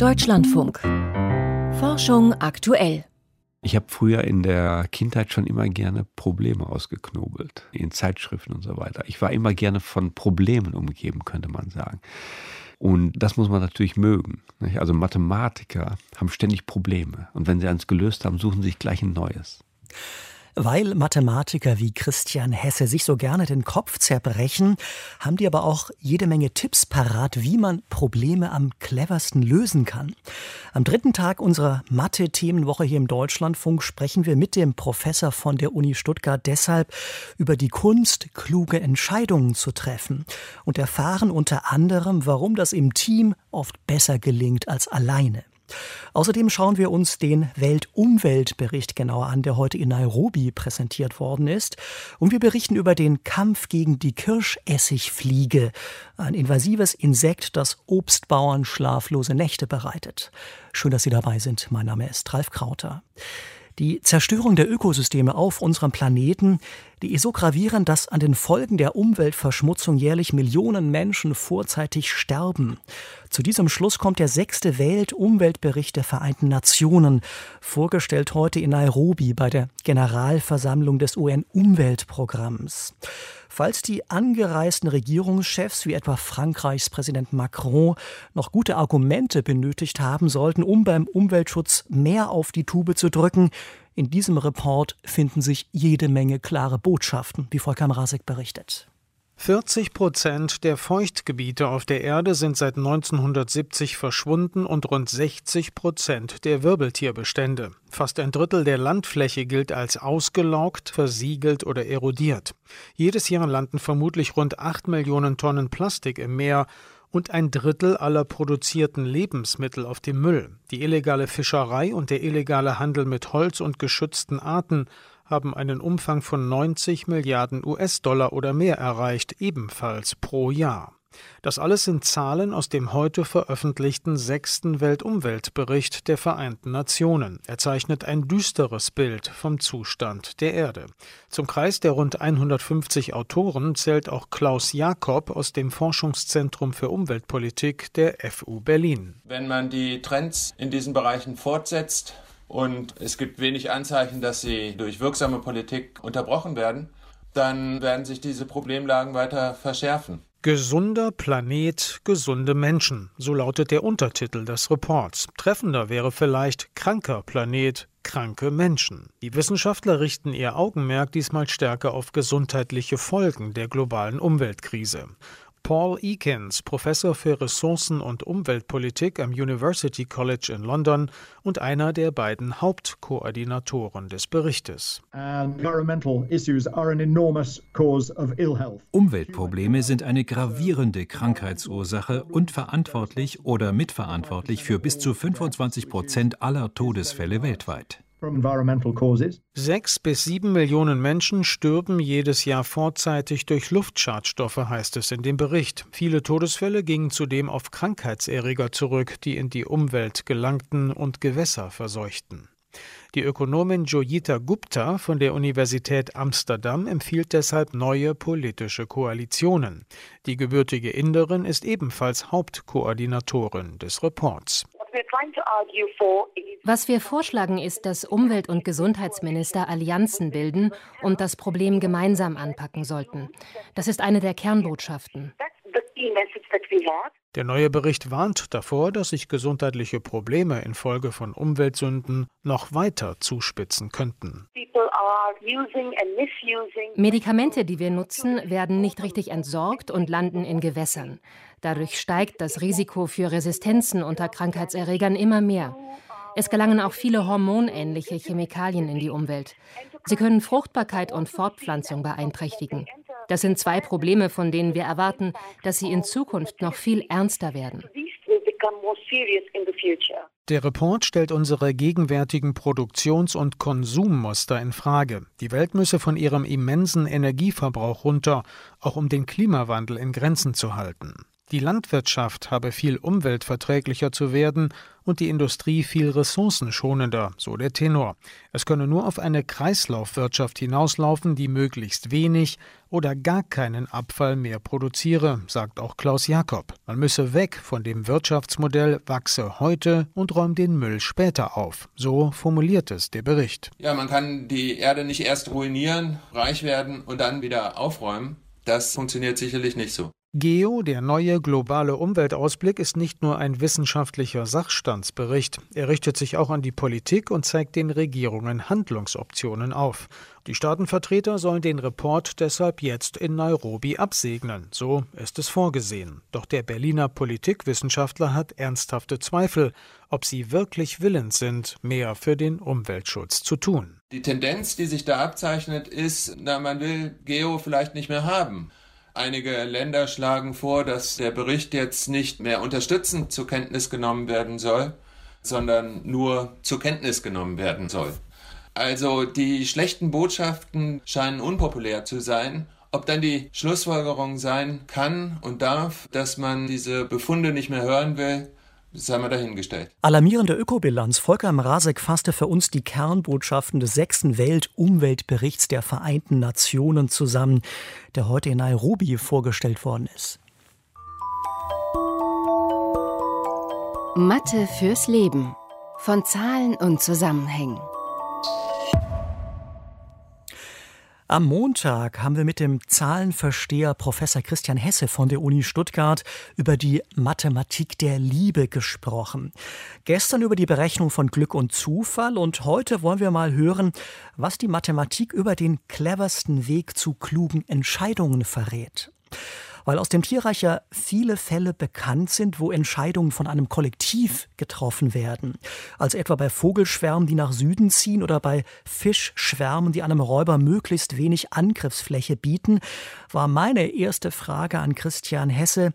Deutschlandfunk. Forschung aktuell. Ich habe früher in der Kindheit schon immer gerne Probleme ausgeknobelt, in Zeitschriften und so weiter. Ich war immer gerne von Problemen umgeben, könnte man sagen. Und das muss man natürlich mögen. Also Mathematiker haben ständig Probleme. Und wenn sie eins gelöst haben, suchen sie sich gleich ein neues. Weil Mathematiker wie Christian Hesse sich so gerne den Kopf zerbrechen, haben die aber auch jede Menge Tipps parat, wie man Probleme am cleversten lösen kann. Am dritten Tag unserer Mathe-Themenwoche hier im Deutschlandfunk sprechen wir mit dem Professor von der Uni Stuttgart deshalb über die Kunst, kluge Entscheidungen zu treffen und erfahren unter anderem, warum das im Team oft besser gelingt als alleine. Außerdem schauen wir uns den Weltumweltbericht genauer an, der heute in Nairobi präsentiert worden ist. Und wir berichten über den Kampf gegen die Kirschessigfliege, ein invasives Insekt, das Obstbauern schlaflose Nächte bereitet. Schön, dass Sie dabei sind. Mein Name ist Ralf Krauter. Die Zerstörung der Ökosysteme auf unserem Planeten, die ist so gravierend, dass an den Folgen der Umweltverschmutzung jährlich Millionen Menschen vorzeitig sterben. Zu diesem Schluss kommt der sechste Weltumweltbericht der Vereinten Nationen, vorgestellt heute in Nairobi bei der Generalversammlung des UN-Umweltprogramms. Falls die angereisten Regierungschefs wie etwa Frankreichs Präsident Macron noch gute Argumente benötigt haben sollten, um beim Umweltschutz mehr auf die Tube zu drücken, in diesem Report finden sich jede Menge klare Botschaften, wie Volker Mrazek berichtet. 40 Prozent der Feuchtgebiete auf der Erde sind seit 1970 verschwunden und rund 60 Prozent der Wirbeltierbestände. Fast ein Drittel der Landfläche gilt als ausgelaugt, versiegelt oder erodiert. Jedes Jahr landen vermutlich rund 8 Millionen Tonnen Plastik im Meer und ein Drittel aller produzierten Lebensmittel auf dem Müll. Die illegale Fischerei und der illegale Handel mit Holz und geschützten Arten haben einen Umfang von 90 Milliarden US-Dollar oder mehr erreicht, ebenfalls pro Jahr. Das alles sind Zahlen aus dem heute veröffentlichten sechsten Weltumweltbericht der Vereinten Nationen. Er zeichnet ein düsteres Bild vom Zustand der Erde. Zum Kreis der rund 150 Autoren zählt auch Klaus Jakob aus dem Forschungszentrum für Umweltpolitik der FU Berlin. Wenn man die Trends in diesen Bereichen fortsetzt, und es gibt wenig Anzeichen, dass sie durch wirksame Politik unterbrochen werden, dann werden sich diese Problemlagen weiter verschärfen. Gesunder Planet, gesunde Menschen, so lautet der Untertitel des Reports. Treffender wäre vielleicht kranker Planet, kranke Menschen. Die Wissenschaftler richten ihr Augenmerk diesmal stärker auf gesundheitliche Folgen der globalen Umweltkrise. Paul Eakins, Professor für Ressourcen- und Umweltpolitik am University College in London und einer der beiden Hauptkoordinatoren des Berichtes. Umweltprobleme sind eine gravierende Krankheitsursache und verantwortlich oder mitverantwortlich für bis zu 25 Prozent aller Todesfälle weltweit. Sechs bis sieben Millionen Menschen stürben jedes Jahr vorzeitig durch Luftschadstoffe, heißt es in dem Bericht. Viele Todesfälle gingen zudem auf Krankheitserreger zurück, die in die Umwelt gelangten und Gewässer verseuchten. Die Ökonomin Joyita Gupta von der Universität Amsterdam empfiehlt deshalb neue politische Koalitionen. Die gebürtige Inderin ist ebenfalls Hauptkoordinatorin des Reports. Was wir vorschlagen, ist, dass Umwelt- und Gesundheitsminister Allianzen bilden und das Problem gemeinsam anpacken sollten. Das ist eine der Kernbotschaften. Der neue Bericht warnt davor, dass sich gesundheitliche Probleme infolge von Umweltsünden noch weiter zuspitzen könnten. Medikamente, die wir nutzen, werden nicht richtig entsorgt und landen in Gewässern. Dadurch steigt das Risiko für Resistenzen unter Krankheitserregern immer mehr. Es gelangen auch viele hormonähnliche Chemikalien in die Umwelt. Sie können Fruchtbarkeit und Fortpflanzung beeinträchtigen. Das sind zwei Probleme, von denen wir erwarten, dass sie in Zukunft noch viel ernster werden. Der Report stellt unsere gegenwärtigen Produktions- und Konsummuster in Frage. Die Welt müsse von ihrem immensen Energieverbrauch runter, auch um den Klimawandel in Grenzen zu halten. Die Landwirtschaft habe viel umweltverträglicher zu werden und die Industrie viel ressourcenschonender, so der Tenor. Es könne nur auf eine Kreislaufwirtschaft hinauslaufen, die möglichst wenig oder gar keinen Abfall mehr produziere, sagt auch Klaus Jakob. Man müsse weg von dem Wirtschaftsmodell wachse heute und räum den Müll später auf. So formuliert es der Bericht. Ja, man kann die Erde nicht erst ruinieren, reich werden und dann wieder aufräumen. Das funktioniert sicherlich nicht so. Geo, der neue globale Umweltausblick, ist nicht nur ein wissenschaftlicher Sachstandsbericht. Er richtet sich auch an die Politik und zeigt den Regierungen Handlungsoptionen auf. Die Staatenvertreter sollen den Report deshalb jetzt in Nairobi absegnen. So ist es vorgesehen. Doch der Berliner Politikwissenschaftler hat ernsthafte Zweifel, ob sie wirklich willens sind, mehr für den Umweltschutz zu tun. Die Tendenz, die sich da abzeichnet, ist, na, man will Geo vielleicht nicht mehr haben. Einige Länder schlagen vor, dass der Bericht jetzt nicht mehr unterstützend zur Kenntnis genommen werden soll, sondern nur zur Kenntnis genommen werden soll. Also die schlechten Botschaften scheinen unpopulär zu sein. Ob dann die Schlussfolgerung sein kann und darf, dass man diese Befunde nicht mehr hören will, haben wir dahingestellt. Alarmierende Ökobilanz. Volker Mrazek fasste für uns die Kernbotschaften des sechsten Weltumweltberichts der Vereinten Nationen zusammen, der heute in Nairobi vorgestellt worden ist. Mathe fürs Leben. Von Zahlen und Zusammenhängen. Am Montag haben wir mit dem Zahlenversteher Professor Christian Hesse von der Uni Stuttgart über die Mathematik der Liebe gesprochen. Gestern über die Berechnung von Glück und Zufall und heute wollen wir mal hören, was die Mathematik über den cleversten Weg zu klugen Entscheidungen verrät weil aus dem Tierreich ja viele Fälle bekannt sind, wo Entscheidungen von einem Kollektiv getroffen werden. Also etwa bei Vogelschwärmen, die nach Süden ziehen oder bei Fischschwärmen, die einem Räuber möglichst wenig Angriffsfläche bieten, war meine erste Frage an Christian Hesse.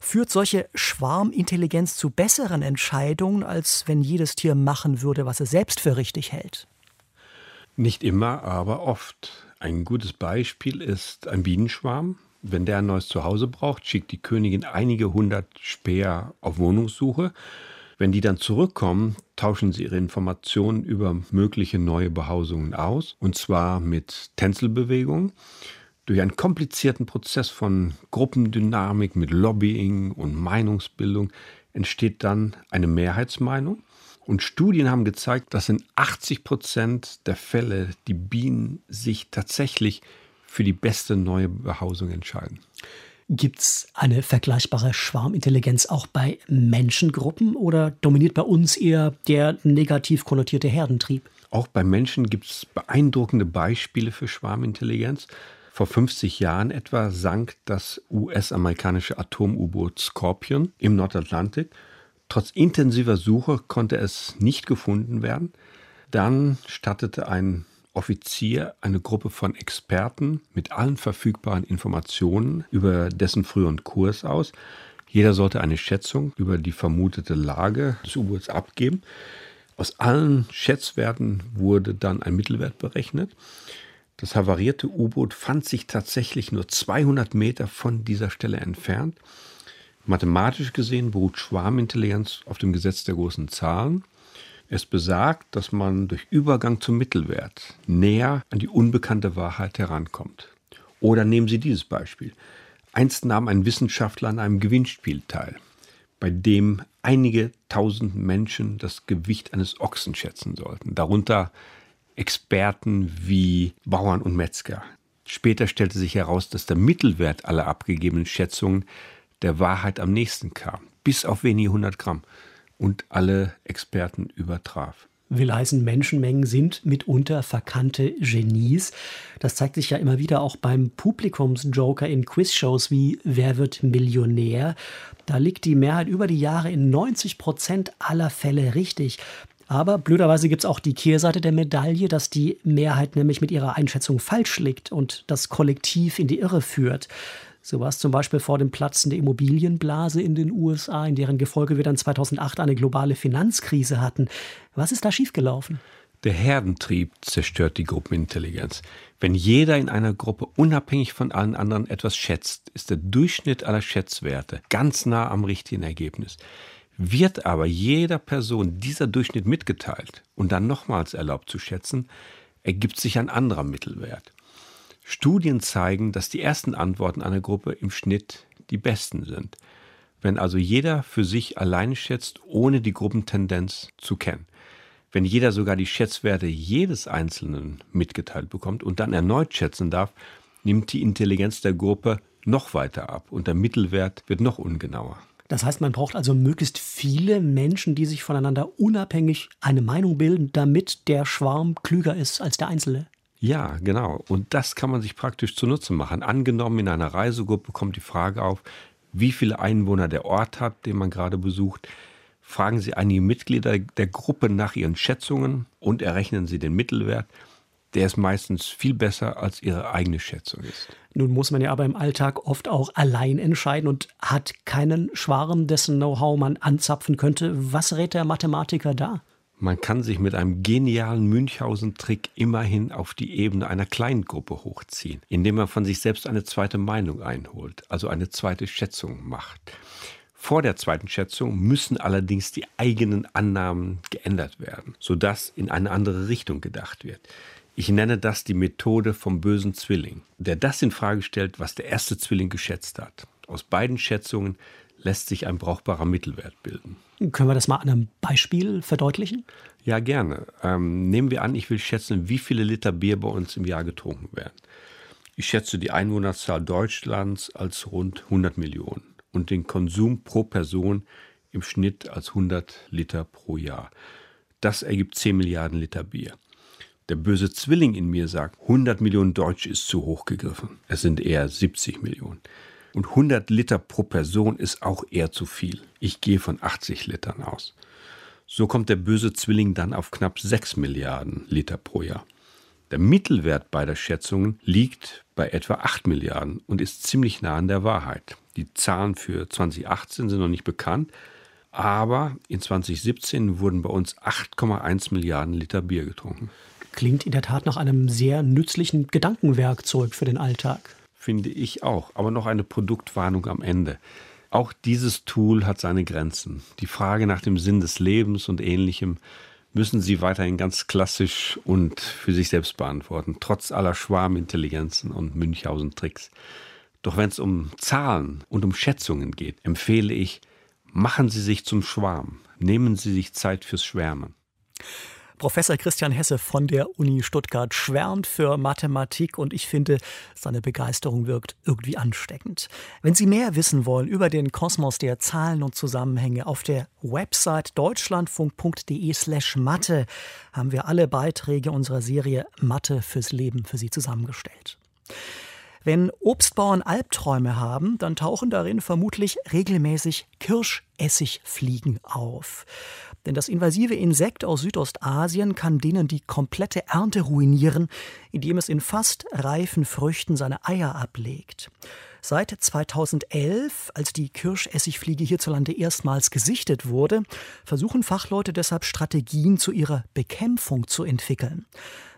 Führt solche Schwarmintelligenz zu besseren Entscheidungen, als wenn jedes Tier machen würde, was es selbst für richtig hält? Nicht immer, aber oft. Ein gutes Beispiel ist ein Bienenschwarm, wenn der ein neues Zuhause braucht, schickt die Königin einige hundert Späher auf Wohnungssuche. Wenn die dann zurückkommen, tauschen sie ihre Informationen über mögliche neue Behausungen aus, und zwar mit Tänzelbewegungen. Durch einen komplizierten Prozess von Gruppendynamik mit Lobbying und Meinungsbildung entsteht dann eine Mehrheitsmeinung. Und Studien haben gezeigt, dass in 80 Prozent der Fälle die Bienen sich tatsächlich für die beste neue Behausung entscheiden. Gibt es eine vergleichbare Schwarmintelligenz auch bei Menschengruppen oder dominiert bei uns eher der negativ konnotierte Herdentrieb? Auch bei Menschen gibt es beeindruckende Beispiele für Schwarmintelligenz. Vor 50 Jahren etwa sank das US-amerikanische Atom-U-Boot Scorpion im Nordatlantik. Trotz intensiver Suche konnte es nicht gefunden werden. Dann stattete ein Offizier eine Gruppe von Experten mit allen verfügbaren Informationen über dessen früheren Kurs aus. Jeder sollte eine Schätzung über die vermutete Lage des U-Boots abgeben. Aus allen Schätzwerten wurde dann ein Mittelwert berechnet. Das havarierte U-Boot fand sich tatsächlich nur 200 Meter von dieser Stelle entfernt. Mathematisch gesehen beruht Schwarmintelligenz auf dem Gesetz der großen Zahlen. Es besagt, dass man durch Übergang zum Mittelwert näher an die unbekannte Wahrheit herankommt. Oder nehmen Sie dieses Beispiel. Einst nahm ein Wissenschaftler an einem Gewinnspiel teil, bei dem einige tausend Menschen das Gewicht eines Ochsen schätzen sollten, darunter Experten wie Bauern und Metzger. Später stellte sich heraus, dass der Mittelwert aller abgegebenen Schätzungen der Wahrheit am nächsten kam, bis auf wenige hundert Gramm und alle Experten übertraf. Will heißen, Menschenmengen sind mitunter verkannte Genies. Das zeigt sich ja immer wieder auch beim Publikumsjoker in Quizshows wie Wer wird Millionär? Da liegt die Mehrheit über die Jahre in 90 Prozent aller Fälle richtig. Aber blöderweise gibt es auch die Kehrseite der Medaille, dass die Mehrheit nämlich mit ihrer Einschätzung falsch liegt und das Kollektiv in die Irre führt. So war es zum Beispiel vor dem Platzen der Immobilienblase in den USA, in deren Gefolge wir dann 2008 eine globale Finanzkrise hatten. Was ist da schiefgelaufen? Der Herdentrieb zerstört die Gruppenintelligenz. Wenn jeder in einer Gruppe unabhängig von allen anderen etwas schätzt, ist der Durchschnitt aller Schätzwerte ganz nah am richtigen Ergebnis. Wird aber jeder Person dieser Durchschnitt mitgeteilt und dann nochmals erlaubt zu schätzen, ergibt sich ein anderer Mittelwert. Studien zeigen, dass die ersten Antworten einer Gruppe im Schnitt die besten sind. Wenn also jeder für sich alleine schätzt, ohne die Gruppentendenz zu kennen. Wenn jeder sogar die Schätzwerte jedes Einzelnen mitgeteilt bekommt und dann erneut schätzen darf, nimmt die Intelligenz der Gruppe noch weiter ab und der Mittelwert wird noch ungenauer. Das heißt, man braucht also möglichst viele Menschen, die sich voneinander unabhängig eine Meinung bilden, damit der Schwarm klüger ist als der Einzelne. Ja, genau. Und das kann man sich praktisch zunutze machen. Angenommen, in einer Reisegruppe kommt die Frage auf, wie viele Einwohner der Ort hat, den man gerade besucht. Fragen Sie einige Mitglieder der Gruppe nach ihren Schätzungen und errechnen Sie den Mittelwert der ist meistens viel besser, als ihre eigene Schätzung ist. Nun muss man ja aber im Alltag oft auch allein entscheiden und hat keinen Schwarm, dessen Know-how man anzapfen könnte. Was rät der Mathematiker da? Man kann sich mit einem genialen Münchhausen-Trick immerhin auf die Ebene einer kleinen Gruppe hochziehen, indem man von sich selbst eine zweite Meinung einholt, also eine zweite Schätzung macht. Vor der zweiten Schätzung müssen allerdings die eigenen Annahmen geändert werden, sodass in eine andere Richtung gedacht wird. Ich nenne das die Methode vom bösen Zwilling, der das in Frage stellt, was der erste Zwilling geschätzt hat. Aus beiden Schätzungen lässt sich ein brauchbarer Mittelwert bilden. Können wir das mal an einem Beispiel verdeutlichen? Ja, gerne. Ähm, nehmen wir an, ich will schätzen, wie viele Liter Bier bei uns im Jahr getrunken werden. Ich schätze die Einwohnerzahl Deutschlands als rund 100 Millionen und den Konsum pro Person im Schnitt als 100 Liter pro Jahr. Das ergibt 10 Milliarden Liter Bier. Der böse Zwilling in mir sagt, 100 Millionen Deutsch ist zu hoch gegriffen. Es sind eher 70 Millionen. Und 100 Liter pro Person ist auch eher zu viel. Ich gehe von 80 Litern aus. So kommt der böse Zwilling dann auf knapp 6 Milliarden Liter pro Jahr. Der Mittelwert beider Schätzungen liegt bei etwa 8 Milliarden und ist ziemlich nah an der Wahrheit. Die Zahlen für 2018 sind noch nicht bekannt, aber in 2017 wurden bei uns 8,1 Milliarden Liter Bier getrunken. Klingt in der Tat nach einem sehr nützlichen Gedankenwerkzeug für den Alltag. Finde ich auch. Aber noch eine Produktwarnung am Ende. Auch dieses Tool hat seine Grenzen. Die Frage nach dem Sinn des Lebens und ähnlichem müssen Sie weiterhin ganz klassisch und für sich selbst beantworten, trotz aller Schwarmintelligenzen und Münchhausen-Tricks. Doch wenn es um Zahlen und um Schätzungen geht, empfehle ich, machen Sie sich zum Schwarm, nehmen Sie sich Zeit fürs Schwärmen. Professor Christian Hesse von der Uni Stuttgart schwärmt für Mathematik und ich finde, seine Begeisterung wirkt irgendwie ansteckend. Wenn Sie mehr wissen wollen über den Kosmos der Zahlen und Zusammenhänge, auf der Website deutschlandfunk.de/slash Mathe haben wir alle Beiträge unserer Serie Mathe fürs Leben für Sie zusammengestellt. Wenn Obstbauern Albträume haben, dann tauchen darin vermutlich regelmäßig Kirschessigfliegen auf. Denn das invasive Insekt aus Südostasien kann denen die komplette Ernte ruinieren, indem es in fast reifen Früchten seine Eier ablegt. Seit 2011, als die Kirschessigfliege hierzulande erstmals gesichtet wurde, versuchen Fachleute deshalb Strategien zu ihrer Bekämpfung zu entwickeln.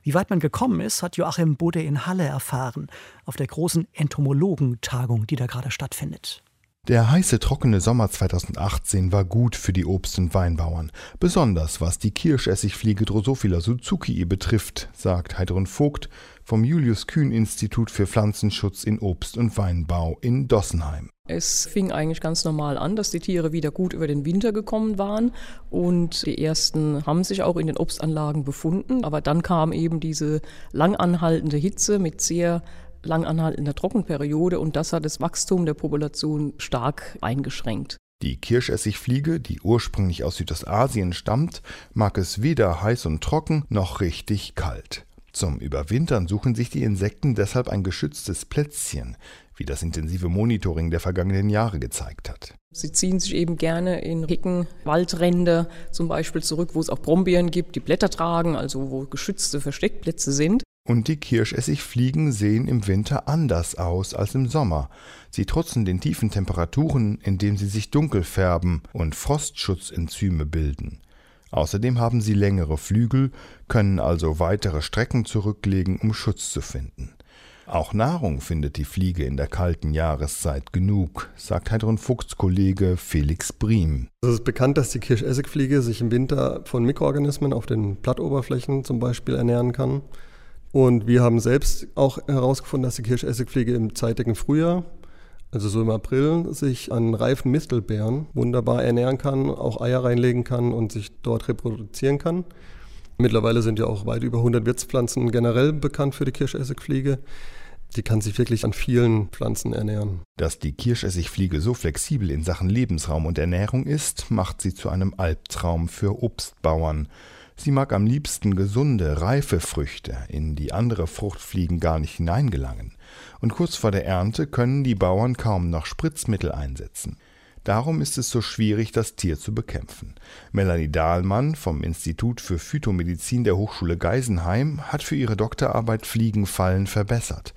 Wie weit man gekommen ist, hat Joachim Bode in Halle erfahren, auf der großen Entomologentagung, die da gerade stattfindet. Der heiße, trockene Sommer 2018 war gut für die Obst- und Weinbauern, besonders was die Kirschessigfliege Drosophila suzukii betrifft, sagt Heidrun Vogt vom Julius-Kühn-Institut für Pflanzenschutz in Obst- und Weinbau in Dossenheim. Es fing eigentlich ganz normal an, dass die Tiere wieder gut über den Winter gekommen waren und die ersten haben sich auch in den Obstanlagen befunden, aber dann kam eben diese langanhaltende Hitze mit sehr langanhaltender Trockenperiode und das hat das Wachstum der Population stark eingeschränkt. Die Kirschessigfliege, die ursprünglich aus Südostasien stammt, mag es weder heiß und trocken noch richtig kalt. Zum Überwintern suchen sich die Insekten deshalb ein geschütztes Plätzchen, wie das intensive Monitoring der vergangenen Jahre gezeigt hat. Sie ziehen sich eben gerne in Hecken, Waldränder zum Beispiel zurück, wo es auch Brombeeren gibt, die Blätter tragen, also wo geschützte Versteckplätze sind. Und die Kirschessigfliegen sehen im Winter anders aus als im Sommer. Sie trutzen den tiefen Temperaturen, indem sie sich dunkel färben und Frostschutzenzyme bilden. Außerdem haben sie längere Flügel, können also weitere Strecken zurücklegen, um Schutz zu finden. Auch Nahrung findet die Fliege in der kalten Jahreszeit genug, sagt Heidrun Fuchs Kollege Felix Briem. Es ist bekannt, dass die Kirschessigfliege sich im Winter von Mikroorganismen auf den Blattoberflächen zum Beispiel ernähren kann. Und wir haben selbst auch herausgefunden, dass die Kirschessigfliege im zeitigen Frühjahr, also so im April, sich an reifen Mistelbeeren wunderbar ernähren kann, auch Eier reinlegen kann und sich dort reproduzieren kann. Mittlerweile sind ja auch weit über 100 Wirtspflanzen generell bekannt für die Kirschessigfliege. Die kann sich wirklich an vielen Pflanzen ernähren. Dass die Kirschessigfliege so flexibel in Sachen Lebensraum und Ernährung ist, macht sie zu einem Albtraum für Obstbauern. Sie mag am liebsten gesunde, reife Früchte, in die andere Fruchtfliegen gar nicht hineingelangen. Und kurz vor der Ernte können die Bauern kaum noch Spritzmittel einsetzen. Darum ist es so schwierig, das Tier zu bekämpfen. Melanie Dahlmann vom Institut für Phytomedizin der Hochschule Geisenheim hat für ihre Doktorarbeit Fliegenfallen verbessert.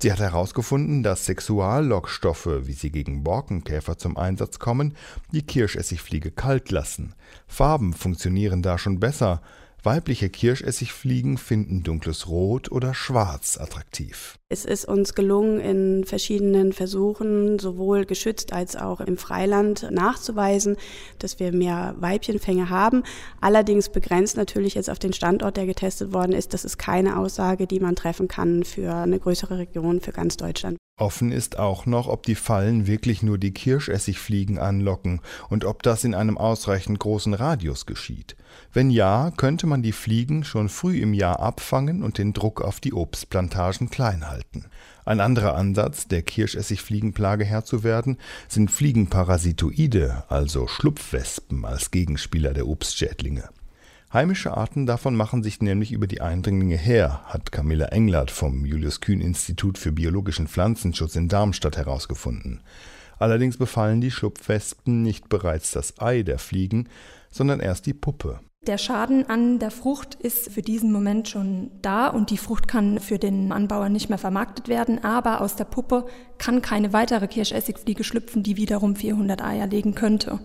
Sie hat herausgefunden, dass Sexuallockstoffe, wie sie gegen Borkenkäfer zum Einsatz kommen, die Kirschessigfliege kalt lassen. Farben funktionieren da schon besser. Weibliche Kirschessigfliegen finden dunkles Rot oder Schwarz attraktiv. Es ist uns gelungen, in verschiedenen Versuchen, sowohl geschützt als auch im Freiland, nachzuweisen, dass wir mehr Weibchenfänge haben. Allerdings begrenzt natürlich jetzt auf den Standort, der getestet worden ist. Das ist keine Aussage, die man treffen kann für eine größere Region, für ganz Deutschland. Offen ist auch noch, ob die Fallen wirklich nur die Kirschessigfliegen anlocken und ob das in einem ausreichend großen Radius geschieht. Wenn ja, könnte man die Fliegen schon früh im Jahr abfangen und den Druck auf die Obstplantagen klein halten. Ein anderer Ansatz, der Kirschessigfliegenplage Herr zu werden, sind Fliegenparasitoide, also Schlupfwespen als Gegenspieler der Obstschädlinge. Heimische Arten davon machen sich nämlich über die Eindringlinge her, hat Camilla Englert vom Julius-Kühn-Institut für biologischen Pflanzenschutz in Darmstadt herausgefunden. Allerdings befallen die Schlupfwespen nicht bereits das Ei der Fliegen, sondern erst die Puppe. Der Schaden an der Frucht ist für diesen Moment schon da und die Frucht kann für den Anbauer nicht mehr vermarktet werden, aber aus der Puppe kann keine weitere Kirschessigfliege schlüpfen, die wiederum 400 Eier legen könnte.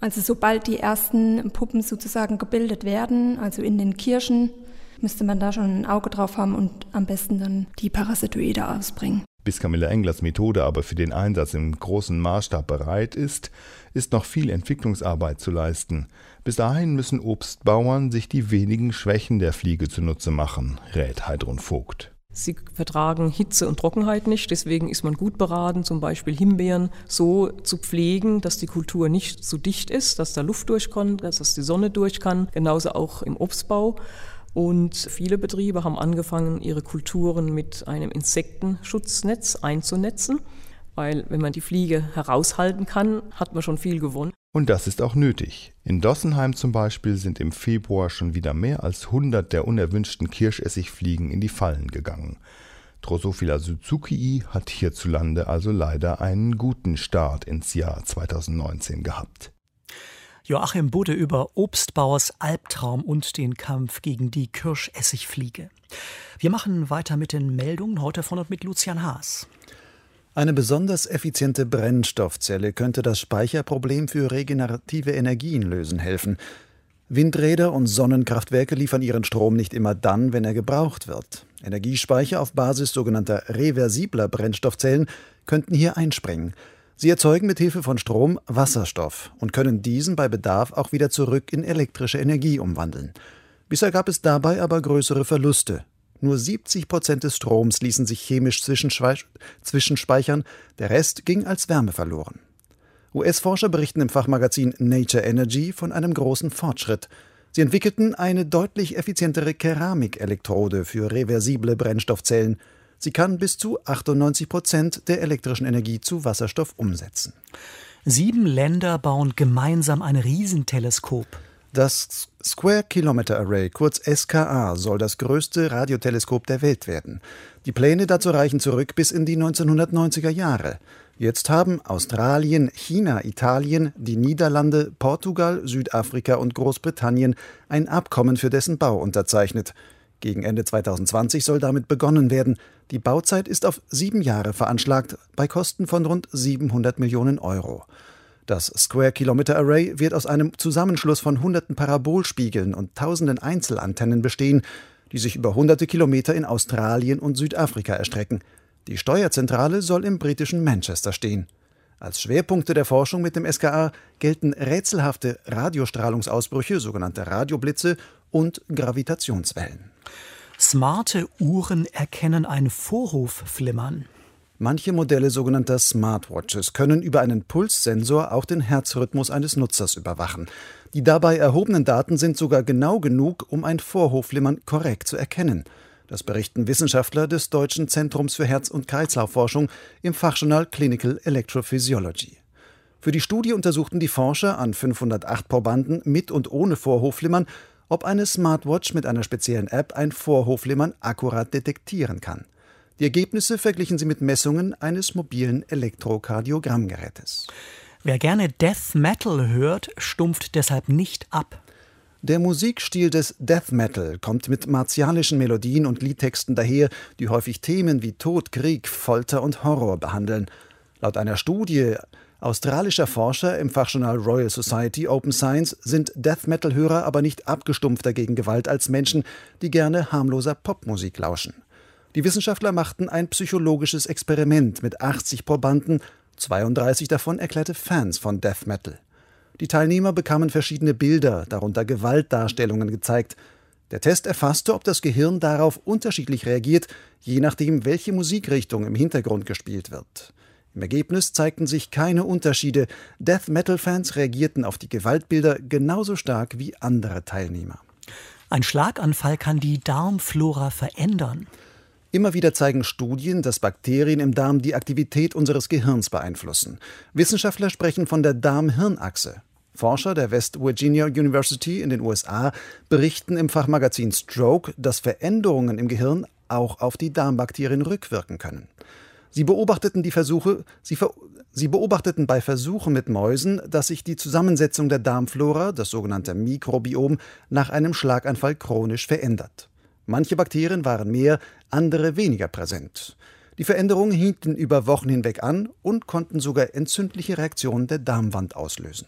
Also sobald die ersten Puppen sozusagen gebildet werden, also in den Kirschen, müsste man da schon ein Auge drauf haben und am besten dann die Parasitoide ausbringen. Bis Camilla Englers Methode aber für den Einsatz im großen Maßstab bereit ist, ist noch viel Entwicklungsarbeit zu leisten. Bis dahin müssen Obstbauern sich die wenigen Schwächen der Fliege zunutze machen, rät Heidrun Vogt. Sie vertragen Hitze und Trockenheit nicht, deswegen ist man gut beraten, zum Beispiel Himbeeren so zu pflegen, dass die Kultur nicht zu dicht ist, dass da Luft durchkommt, dass das die Sonne durch kann, genauso auch im Obstbau. Und viele Betriebe haben angefangen, ihre Kulturen mit einem Insektenschutznetz einzunetzen, weil wenn man die Fliege heraushalten kann, hat man schon viel gewonnen. Und das ist auch nötig. In Dossenheim zum Beispiel sind im Februar schon wieder mehr als 100 der unerwünschten Kirschessigfliegen in die Fallen gegangen. Drosophila suzukii hat hierzulande also leider einen guten Start ins Jahr 2019 gehabt. Joachim Budde über Obstbauers Albtraum und den Kampf gegen die Kirschessigfliege. Wir machen weiter mit den Meldungen heute von und mit Lucian Haas. Eine besonders effiziente Brennstoffzelle könnte das Speicherproblem für regenerative Energien lösen helfen. Windräder und Sonnenkraftwerke liefern ihren Strom nicht immer dann, wenn er gebraucht wird. Energiespeicher auf Basis sogenannter reversibler Brennstoffzellen könnten hier einspringen. Sie erzeugen mit Hilfe von Strom Wasserstoff und können diesen bei Bedarf auch wieder zurück in elektrische Energie umwandeln. Bisher gab es dabei aber größere Verluste. Nur 70 Prozent des Stroms ließen sich chemisch zwischenspeichern, der Rest ging als Wärme verloren. US-Forscher berichten im Fachmagazin Nature Energy von einem großen Fortschritt. Sie entwickelten eine deutlich effizientere Keramikelektrode für reversible Brennstoffzellen. Sie kann bis zu 98 Prozent der elektrischen Energie zu Wasserstoff umsetzen. Sieben Länder bauen gemeinsam ein Riesenteleskop. Das Square Kilometer Array, kurz SKA, soll das größte Radioteleskop der Welt werden. Die Pläne dazu reichen zurück bis in die 1990er Jahre. Jetzt haben Australien, China, Italien, die Niederlande, Portugal, Südafrika und Großbritannien ein Abkommen für dessen Bau unterzeichnet. Gegen Ende 2020 soll damit begonnen werden. Die Bauzeit ist auf sieben Jahre veranschlagt, bei Kosten von rund 700 Millionen Euro. Das Square Kilometer Array wird aus einem Zusammenschluss von hunderten Parabolspiegeln und tausenden Einzelantennen bestehen, die sich über hunderte Kilometer in Australien und Südafrika erstrecken. Die Steuerzentrale soll im britischen Manchester stehen. Als Schwerpunkte der Forschung mit dem SKA gelten rätselhafte Radiostrahlungsausbrüche, sogenannte Radioblitze und Gravitationswellen. Smarte Uhren erkennen ein Vorhofflimmern. Manche Modelle sogenannter Smartwatches können über einen Pulssensor auch den Herzrhythmus eines Nutzers überwachen. Die dabei erhobenen Daten sind sogar genau genug, um ein Vorhofflimmern korrekt zu erkennen. Das berichten Wissenschaftler des Deutschen Zentrums für Herz- und Kreislaufforschung im Fachjournal Clinical Electrophysiology. Für die Studie untersuchten die Forscher an 508 Probanden mit und ohne Vorhofflimmern, ob eine Smartwatch mit einer speziellen App ein Vorhofflimmern akkurat detektieren kann. Die Ergebnisse verglichen sie mit Messungen eines mobilen Elektrokardiogrammgerätes. Wer gerne Death Metal hört, stumpft deshalb nicht ab. Der Musikstil des Death Metal kommt mit martialischen Melodien und Liedtexten daher, die häufig Themen wie Tod, Krieg, Folter und Horror behandeln. Laut einer Studie australischer Forscher im Fachjournal Royal Society Open Science sind Death Metal-Hörer aber nicht abgestumpfter gegen Gewalt als Menschen, die gerne harmloser Popmusik lauschen. Die Wissenschaftler machten ein psychologisches Experiment mit 80 Probanden, 32 davon erklärte Fans von Death Metal. Die Teilnehmer bekamen verschiedene Bilder, darunter Gewaltdarstellungen gezeigt. Der Test erfasste, ob das Gehirn darauf unterschiedlich reagiert, je nachdem, welche Musikrichtung im Hintergrund gespielt wird. Im Ergebnis zeigten sich keine Unterschiede. Death Metal-Fans reagierten auf die Gewaltbilder genauso stark wie andere Teilnehmer. Ein Schlaganfall kann die Darmflora verändern. Immer wieder zeigen Studien, dass Bakterien im Darm die Aktivität unseres Gehirns beeinflussen. Wissenschaftler sprechen von der Darm-Hirn-Achse. Forscher der West Virginia University in den USA berichten im Fachmagazin Stroke, dass Veränderungen im Gehirn auch auf die Darmbakterien rückwirken können. Sie beobachteten die Versuche, sie, ver, sie, beobachteten bei Versuchen mit Mäusen, dass sich die Zusammensetzung der Darmflora, das sogenannte Mikrobiom, nach einem Schlaganfall chronisch verändert. Manche Bakterien waren mehr, andere weniger präsent. Die Veränderungen hielten über Wochen hinweg an und konnten sogar entzündliche Reaktionen der Darmwand auslösen.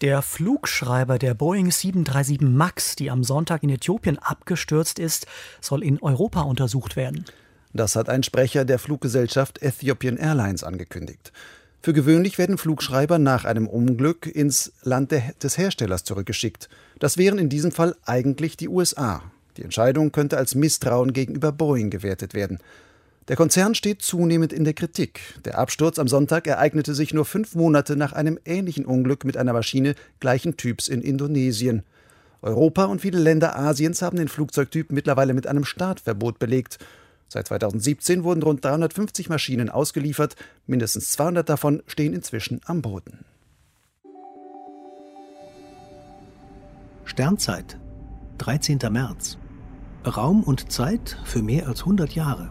Der Flugschreiber der Boeing 737 MAX, die am Sonntag in Äthiopien abgestürzt ist, soll in Europa untersucht werden. Das hat ein Sprecher der Fluggesellschaft Ethiopian Airlines angekündigt. Für gewöhnlich werden Flugschreiber nach einem Unglück ins Land des Herstellers zurückgeschickt. Das wären in diesem Fall eigentlich die USA. Die Entscheidung könnte als Misstrauen gegenüber Boeing gewertet werden. Der Konzern steht zunehmend in der Kritik. Der Absturz am Sonntag ereignete sich nur fünf Monate nach einem ähnlichen Unglück mit einer Maschine gleichen Typs in Indonesien. Europa und viele Länder Asiens haben den Flugzeugtyp mittlerweile mit einem Startverbot belegt. Seit 2017 wurden rund 350 Maschinen ausgeliefert, mindestens 200 davon stehen inzwischen am Boden. Sternzeit, 13. März. Raum und Zeit für mehr als 100 Jahre.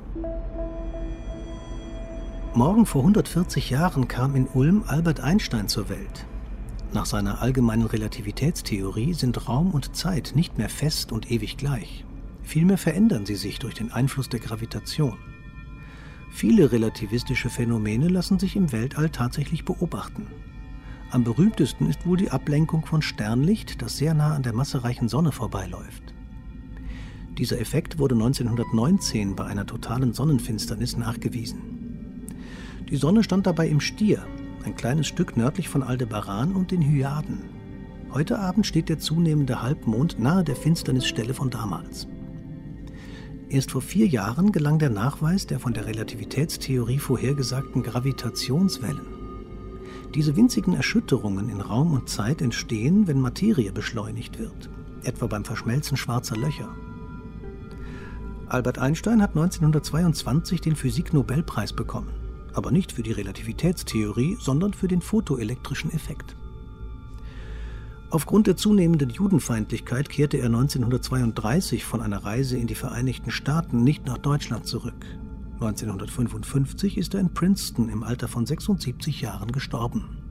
Morgen vor 140 Jahren kam in Ulm Albert Einstein zur Welt. Nach seiner allgemeinen Relativitätstheorie sind Raum und Zeit nicht mehr fest und ewig gleich. Vielmehr verändern sie sich durch den Einfluss der Gravitation. Viele relativistische Phänomene lassen sich im Weltall tatsächlich beobachten. Am berühmtesten ist wohl die Ablenkung von Sternlicht, das sehr nah an der massereichen Sonne vorbeiläuft. Dieser Effekt wurde 1919 bei einer totalen Sonnenfinsternis nachgewiesen. Die Sonne stand dabei im Stier, ein kleines Stück nördlich von Aldebaran und den Hyaden. Heute Abend steht der zunehmende Halbmond nahe der Finsternisstelle von damals. Erst vor vier Jahren gelang der Nachweis der von der Relativitätstheorie vorhergesagten Gravitationswellen. Diese winzigen Erschütterungen in Raum und Zeit entstehen, wenn Materie beschleunigt wird, etwa beim Verschmelzen schwarzer Löcher. Albert Einstein hat 1922 den Physik-Nobelpreis bekommen, aber nicht für die Relativitätstheorie, sondern für den photoelektrischen Effekt. Aufgrund der zunehmenden Judenfeindlichkeit kehrte er 1932 von einer Reise in die Vereinigten Staaten nicht nach Deutschland zurück. 1955 ist er in Princeton im Alter von 76 Jahren gestorben.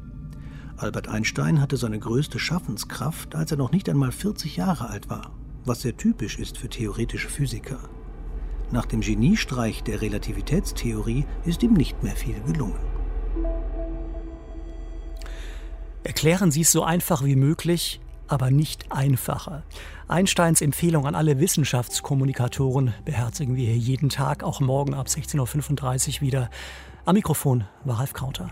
Albert Einstein hatte seine größte Schaffenskraft, als er noch nicht einmal 40 Jahre alt war, was sehr typisch ist für theoretische Physiker. Nach dem Geniestreich der Relativitätstheorie ist ihm nicht mehr viel gelungen. Erklären Sie es so einfach wie möglich, aber nicht einfacher. Einsteins Empfehlung an alle Wissenschaftskommunikatoren beherzigen wir hier jeden Tag, auch morgen ab 16.35 Uhr wieder. Am Mikrofon war Ralf Krauter.